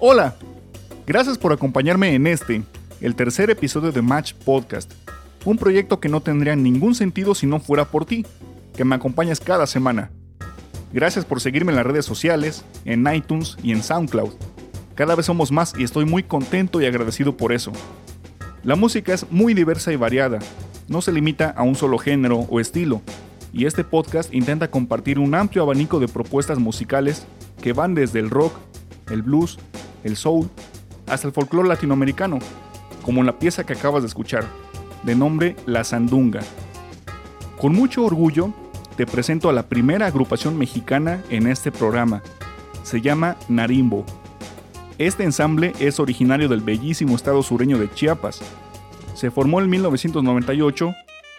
Hola, gracias por acompañarme en este, el tercer episodio de Match Podcast, un proyecto que no tendría ningún sentido si no fuera por ti, que me acompañas cada semana. Gracias por seguirme en las redes sociales, en iTunes y en SoundCloud. Cada vez somos más y estoy muy contento y agradecido por eso. La música es muy diversa y variada, no se limita a un solo género o estilo, y este podcast intenta compartir un amplio abanico de propuestas musicales que van desde el rock, el blues, el soul, hasta el folclore latinoamericano, como la pieza que acabas de escuchar, de nombre La Sandunga. Con mucho orgullo, te presento a la primera agrupación mexicana en este programa. Se llama Narimbo. Este ensamble es originario del bellísimo estado sureño de Chiapas. Se formó en 1998,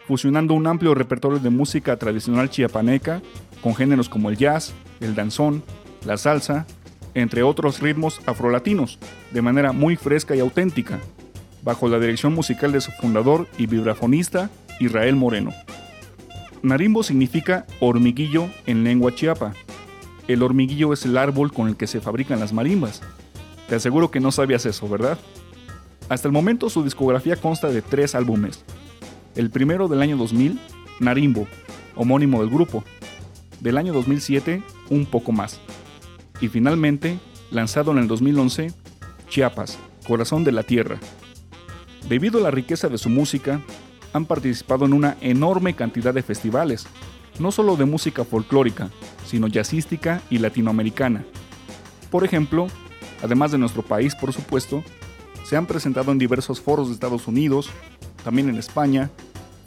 fusionando un amplio repertorio de música tradicional chiapaneca con géneros como el jazz, el danzón, la salsa, entre otros ritmos afrolatinos, de manera muy fresca y auténtica, bajo la dirección musical de su fundador y vibrafonista, Israel Moreno. Narimbo significa hormiguillo en lengua chiapa. El hormiguillo es el árbol con el que se fabrican las marimbas. Te aseguro que no sabías eso, ¿verdad? Hasta el momento su discografía consta de tres álbumes. El primero del año 2000, Narimbo, homónimo del grupo. Del año 2007, Un poco más. Y finalmente, lanzado en el 2011, Chiapas, Corazón de la Tierra. Debido a la riqueza de su música, han participado en una enorme cantidad de festivales, no solo de música folclórica, sino jazzística y latinoamericana. Por ejemplo, además de nuestro país, por supuesto, se han presentado en diversos foros de Estados Unidos, también en España,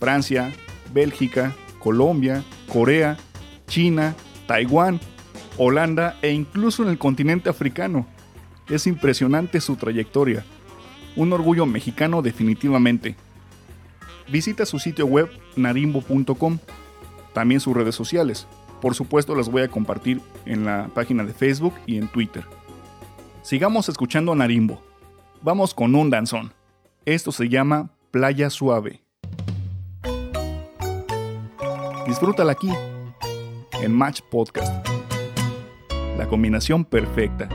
Francia, Bélgica, Colombia, Corea, China, Taiwán, Holanda e incluso en el continente africano. Es impresionante su trayectoria. Un orgullo mexicano definitivamente. Visita su sitio web narimbo.com, también sus redes sociales. Por supuesto las voy a compartir en la página de Facebook y en Twitter. Sigamos escuchando a Narimbo. Vamos con un danzón. Esto se llama Playa Suave. Disfrútala aquí, en Match Podcast. La combinación perfecta.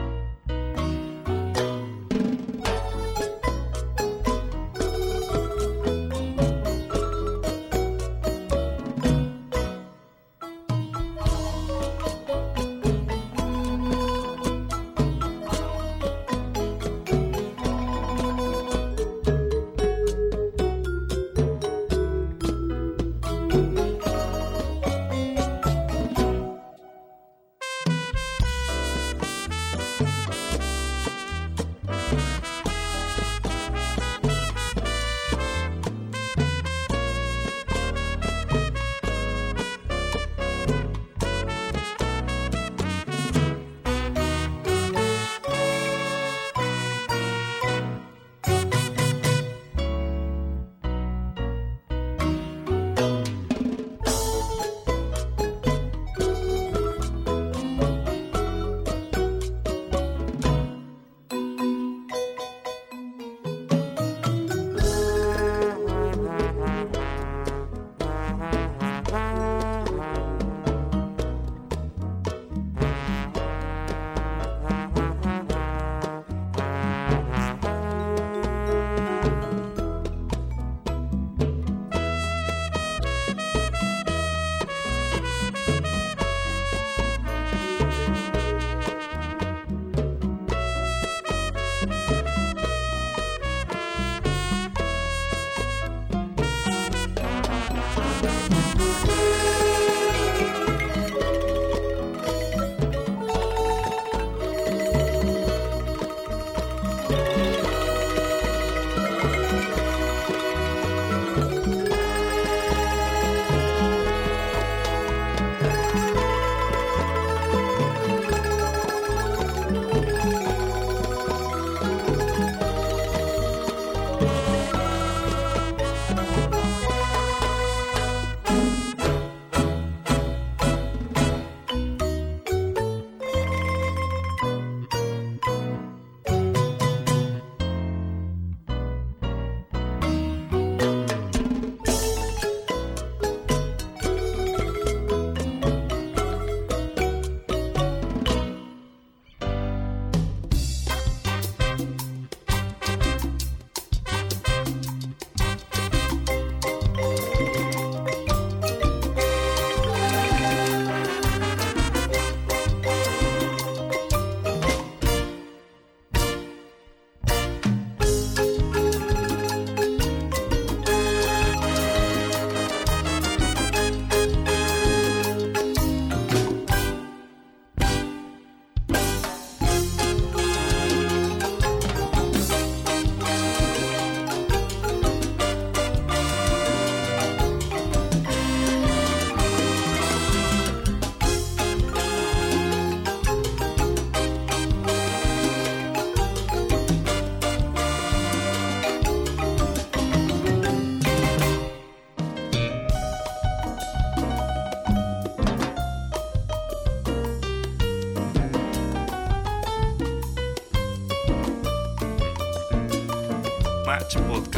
Match Podcast.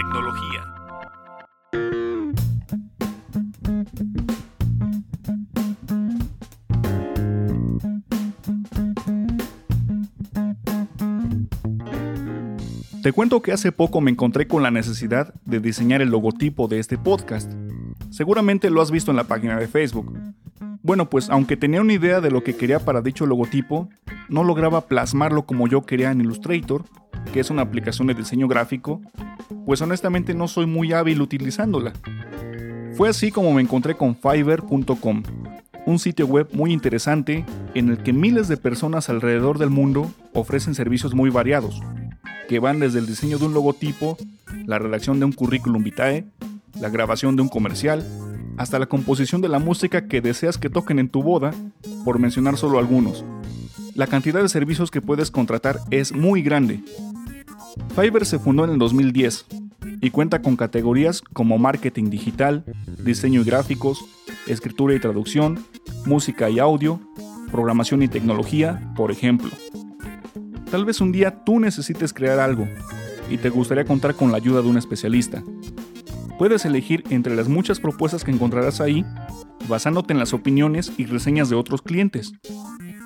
Tecnología. Te cuento que hace poco me encontré con la necesidad de diseñar el logotipo de este podcast. Seguramente lo has visto en la página de Facebook. Bueno, pues aunque tenía una idea de lo que quería para dicho logotipo, no lograba plasmarlo como yo quería en Illustrator, que es una aplicación de diseño gráfico, pues honestamente no soy muy hábil utilizándola. Fue así como me encontré con Fiverr.com, un sitio web muy interesante en el que miles de personas alrededor del mundo ofrecen servicios muy variados, que van desde el diseño de un logotipo, la redacción de un currículum vitae, la grabación de un comercial, hasta la composición de la música que deseas que toquen en tu boda, por mencionar solo algunos. La cantidad de servicios que puedes contratar es muy grande. Fiverr se fundó en el 2010 y cuenta con categorías como marketing digital, diseño y gráficos, escritura y traducción, música y audio, programación y tecnología, por ejemplo. Tal vez un día tú necesites crear algo y te gustaría contar con la ayuda de un especialista. Puedes elegir entre las muchas propuestas que encontrarás ahí, basándote en las opiniones y reseñas de otros clientes.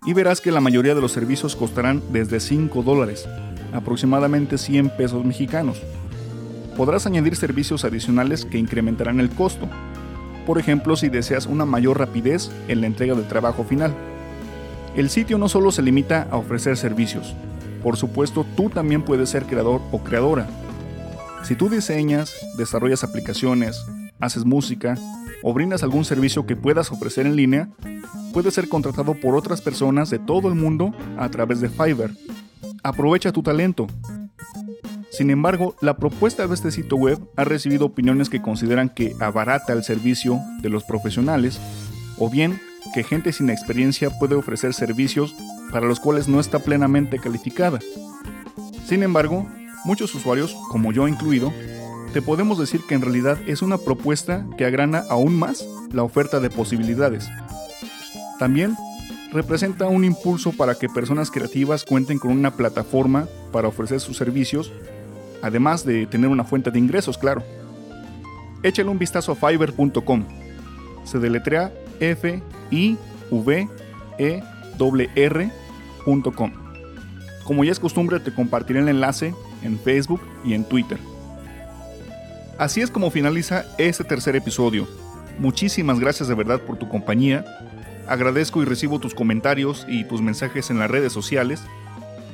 Y verás que la mayoría de los servicios costarán desde 5 dólares, aproximadamente 100 pesos mexicanos. Podrás añadir servicios adicionales que incrementarán el costo. Por ejemplo, si deseas una mayor rapidez en la entrega del trabajo final. El sitio no solo se limita a ofrecer servicios, por supuesto, tú también puedes ser creador o creadora. Si tú diseñas, desarrollas aplicaciones, haces música o brindas algún servicio que puedas ofrecer en línea, puedes ser contratado por otras personas de todo el mundo a través de Fiverr. Aprovecha tu talento. Sin embargo, la propuesta de este sitio web ha recibido opiniones que consideran que abarata el servicio de los profesionales o bien que gente sin experiencia puede ofrecer servicios para los cuales no está plenamente calificada. Sin embargo, muchos usuarios, como yo incluido, te podemos decir que en realidad es una propuesta que agrana aún más la oferta de posibilidades. También representa un impulso para que personas creativas cuenten con una plataforma para ofrecer sus servicios, además de tener una fuente de ingresos, claro. Échale un vistazo a fiverr.com. Se deletrea F I V E R como ya es costumbre, te compartiré el enlace en Facebook y en Twitter. Así es como finaliza este tercer episodio. Muchísimas gracias de verdad por tu compañía. Agradezco y recibo tus comentarios y tus mensajes en las redes sociales.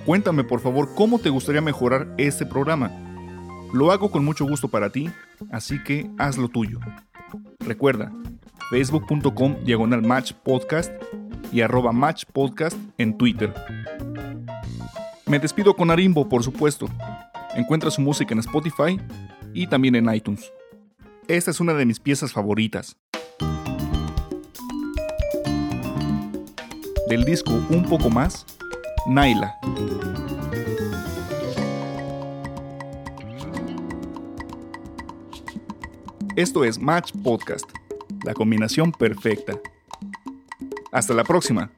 Cuéntame por favor cómo te gustaría mejorar este programa. Lo hago con mucho gusto para ti, así que haz lo tuyo. Recuerda, facebook.com diagonal podcast y arroba match podcast en Twitter. Me despido con Arimbo, por supuesto. Encuentra su música en Spotify y también en iTunes. Esta es una de mis piezas favoritas. Del disco Un poco más, Naila. Esto es Match Podcast, la combinación perfecta. Hasta la próxima.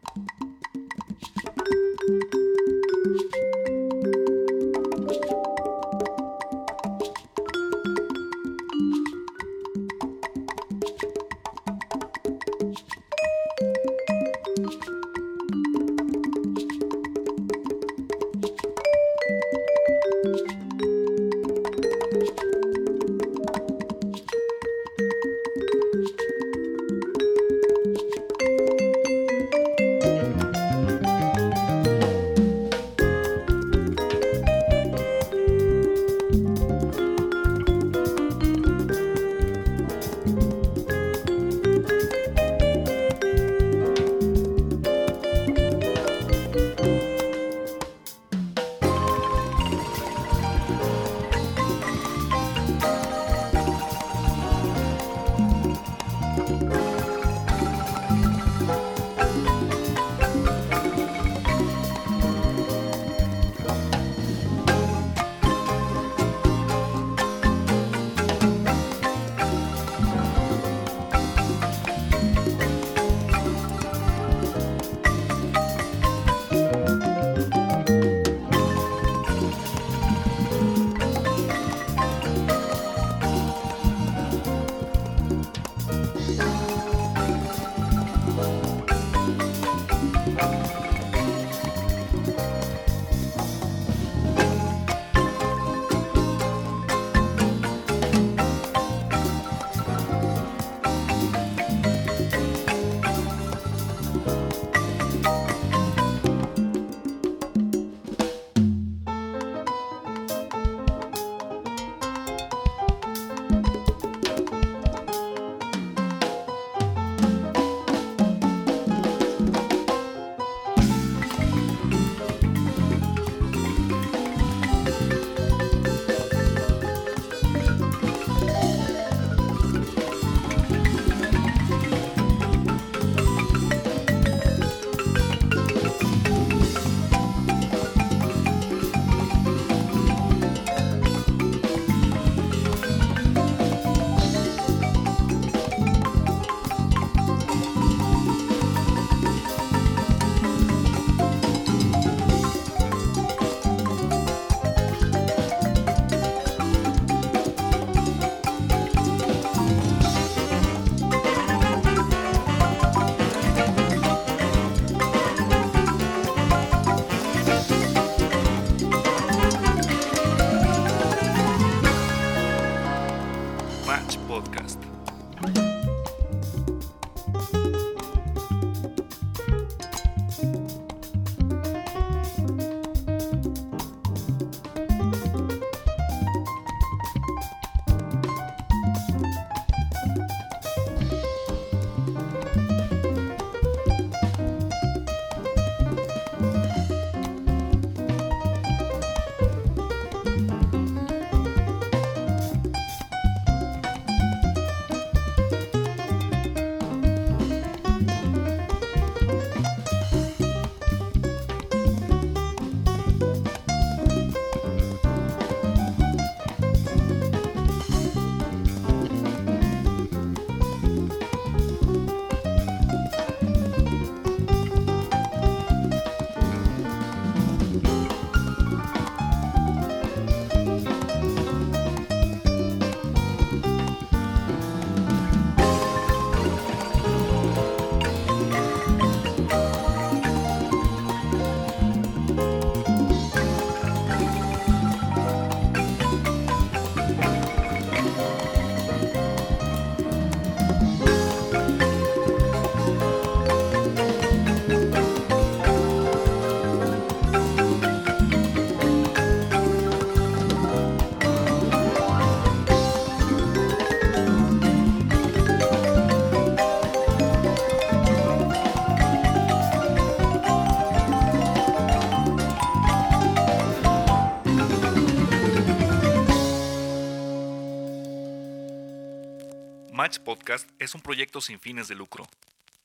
Podcast es un proyecto sin fines de lucro.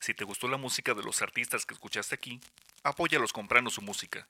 Si te gustó la música de los artistas que escuchaste aquí, apóyalos comprando su música.